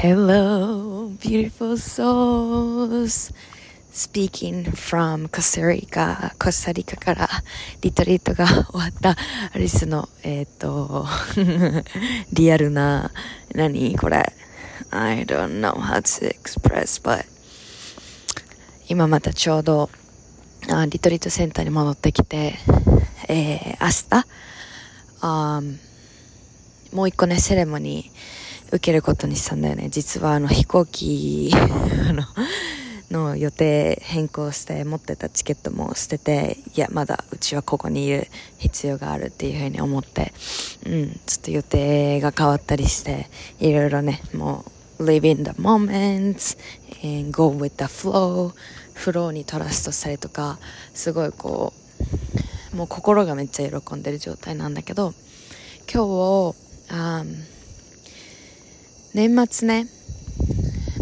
Hello, beautiful souls. Speaking from コスタリカ、コスタリカからリトリートが終わったアリスの、えっ、と、リアルな、何？これ ?I don't know how to express, but 今またちょうどあリトリートセンターに戻ってきて、えー、明日、あもう一個ね、セレモニー、受けることにしたんだよね。実はあの飛行機 の、予定変更して持ってたチケットも捨てて、いや、まだうちはここにいる必要があるっていうふうに思って、うん、ちょっと予定が変わったりして、いろいろね、もう、live in the moment, and go with the flow, フローにトラストしたりとか、すごいこう、もう心がめっちゃ喜んでる状態なんだけど、今日、あ年末ね、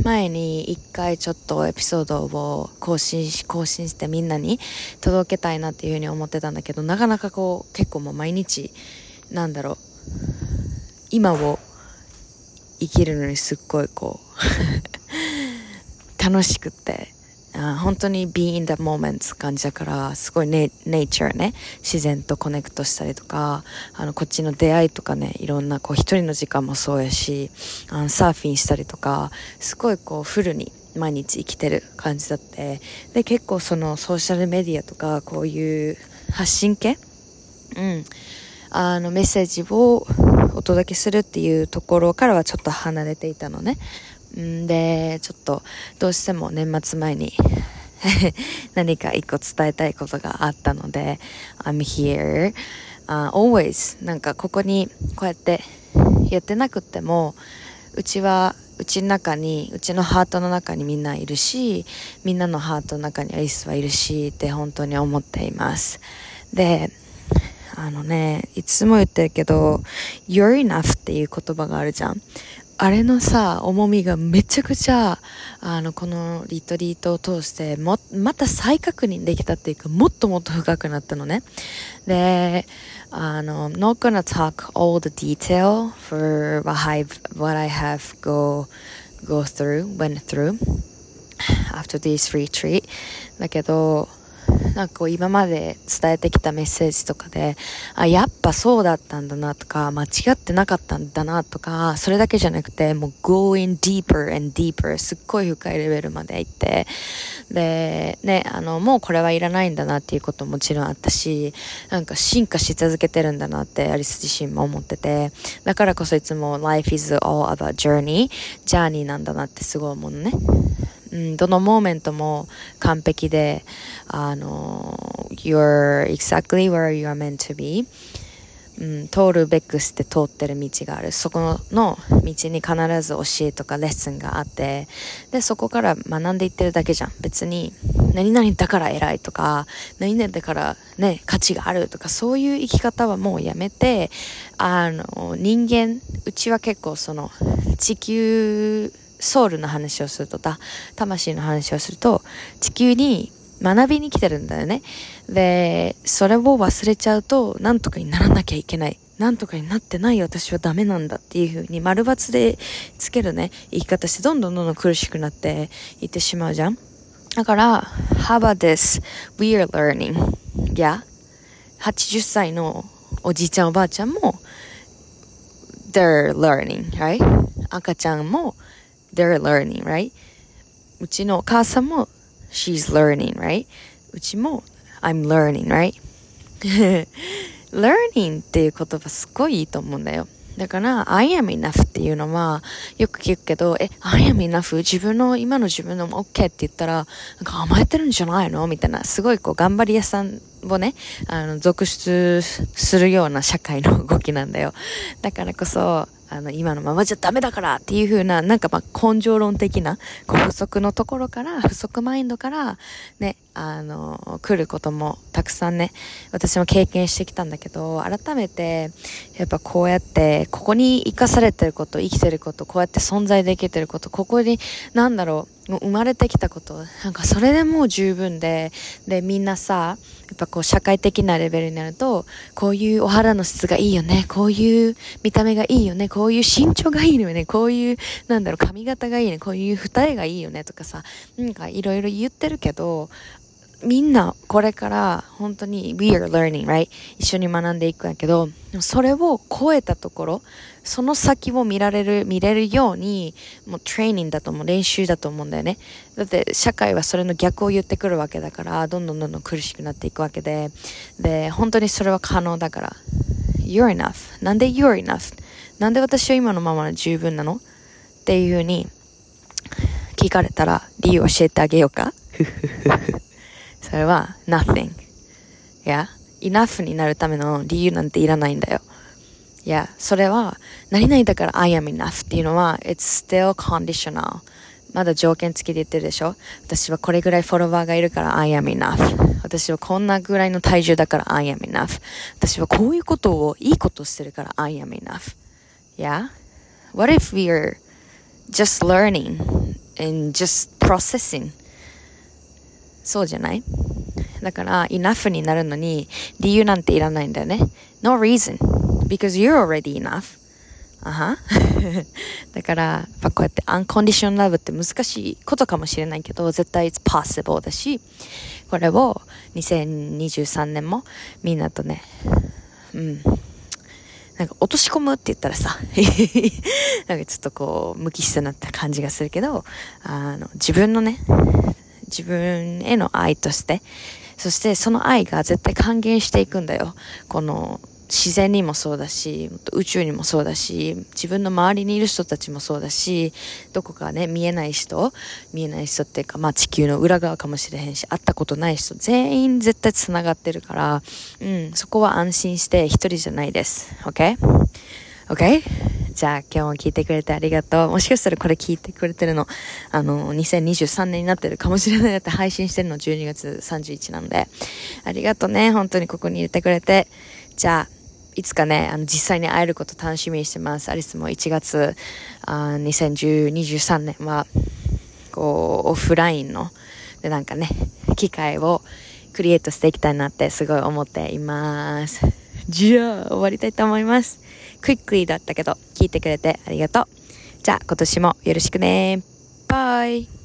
前に一回ちょっとエピソードを更新し、更新してみんなに届けたいなっていうふうに思ってたんだけど、なかなかこう、結構もう毎日、なんだろう、今を生きるのにすっごいこう 楽しくって、あ本当に be in the moment 感じだから、すごいね、nature ね、自然とコネクトしたりとか、あの、こっちの出会いとかね、いろんなこう一人の時間もそうやし、あのサーフィンしたりとか、すごいこうフルに毎日生きてる感じだって、で、結構そのソーシャルメディアとか、こういう発信系？うん。あの、メッセージをお届けするっていうところからはちょっと離れていたのね。んで、ちょっとどうしても年末前に 何か一個伝えたいことがあったので、I'm here、uh, always なんかここにこうやってやってなくても、うちはうちの中に、うちのハートの中にみんないるし、みんなのハートの中にアリスはいるしって本当に思っています。で、あのね、いつも言ってるけど、you're enough っていう言葉があるじゃん。あれのさ、重みがめちゃくちゃ、あの、このリトリートを通して、も、また再確認できたっていうか、もっともっと深くなったのね。で、あの、not gonna talk all the detail for what I've, what I have go, go through, went through after this retreat. だけど、なんかこう今まで伝えてきたメッセージとかで、あ、やっぱそうだったんだなとか、間違ってなかったんだなとか、それだけじゃなくて、もう going deeper and deeper すっごい深いレベルまで行って、で、ね、あの、もうこれはいらないんだなっていうことももちろんあったし、なんか進化し続けてるんだなってアリス自身も思ってて、だからこそいつも life is all about journey, ジャーニーなんだなってすごい思うのね。うん、どのモーメントも完璧で、あの、you're exactly where you are meant to be、うん、通るべくして通ってる道がある。そこの道に必ず教えとかレッスンがあって、で、そこから学んでいってるだけじゃん。別に、何々だから偉いとか、何々だからね、価値があるとか、そういう生き方はもうやめて、あの、人間、うちは結構その、地球、ソウルの話をするとだ、魂の話をすると、地球に学びに来てるんだよね。で、それを忘れちゃうと、なんとかにならなきゃいけない。なんとかになってない私はダメなんだっていう風に丸抜でつけるね、生き方してどんどんどんどん苦しくなっていってしまうじゃん。だから、how about this? We are learning. や、80歳のおじいちゃんおばあちゃんも、they're learning, right? 赤ちゃんも、they're learning, right? うちのお母さんも she's learning, right? うちも I'm learning, right? learning っていう言葉すごいいいと思うんだよ。だから、I am enough っていうのは、よく聞くけど、え、I am enough? 自分の、今の自分のも OK って言ったら、なんか甘えてるんじゃないの？みたいな、すごいこう、頑張り屋さんをね、あの、続出するような社会の動きなんだよ。だからこそ、あの、今のままじゃダメだからっていう風な、なんかまあ根性論的な、こう不足のところから、不足マインドから、ね、あの、来ることもたくさんね、私も経験してきたんだけど、改めて、やっぱこうやって、ここに生かされてること、生きてること、こうやって存在できてること、ここに、なんだろう、生まれてきたこと、なんかそれでもう十分で、で、みんなさ、やっぱこう社会的なレベルになると、こういうお肌の質がいいよね、こういう見た目がいいよね、こういう身長がいいよね、こういう、なんだろう、髪型がいいね、こういう二重がいいよねとかさ、なんかいろいろ言ってるけど、みんなこれから本当に we are learning, right? 一緒に学んでいくんやけど、それを超えたところ、その先を見られる、見れるように、もうトレーニングだと思う、練習だと思うんだよね。だって社会はそれの逆を言ってくるわけだから、どんどんどんどん苦しくなっていくわけで、で、本当にそれは可能だから、you're enough. なんで you're enough? なんで私は今のままで十分なの？っていうふうに聞かれたら理由を教えてあげようか？それは nothing. いや、enough になるための理由なんていらないんだよ。いや、それは、何々だから I am enough っていうのは、it's still conditional. まだ条件付きで言ってるでしょ私はこれぐらいフォロワーがいるから I am enough. 私はこんなぐらいの体重だから I am enough. 私はこういうことを、いいことしてるから I am enough. Yeah? What if we're just learning and just processing? そうじゃない？だから、enough になるのに理由なんていらないんだよね。No reason. Because you're already enough. あは だから、やっぱこうやって uncondition love って難しいことかもしれないけど、絶対 it's possible だし、これを2023年もみんなとね、うん。なんか落とし込むって言ったらさ、なんかちょっとこう無機質になった感じがするけど、あの、自分のね、自分への愛として、そしてその愛が絶対還元していくんだよ。この自然にもそうだし、宇宙にもそうだし、自分の周りにいる人たちもそうだし、どこかね、見えない人、見えない人っていうか、まあ地球の裏側かもしれへんし、会ったことない人、全員絶対繋がってるから、うん、そこは安心して一人じゃないです。OK?OK? じゃあ今日も聞いてくれてありがとう。もしかしたらこれ聞いてくれてるの、あの、2023年になってるかもしれないって配信してるの12月31なんで。ありがとうね。本当にここに入れてくれて。じゃあ、いつかね、あの、実際に会えること楽しみにしてます。アリスも1月、あ2023年は、こう、オフラインの、で、なんかね、機会をクリエイトしていきたいなってすごい思っています。じゃあ、終わりたいと思います。クイックリーだったけど、聞いてくれてありがとう。じゃあ、今年もよろしくね。バイ。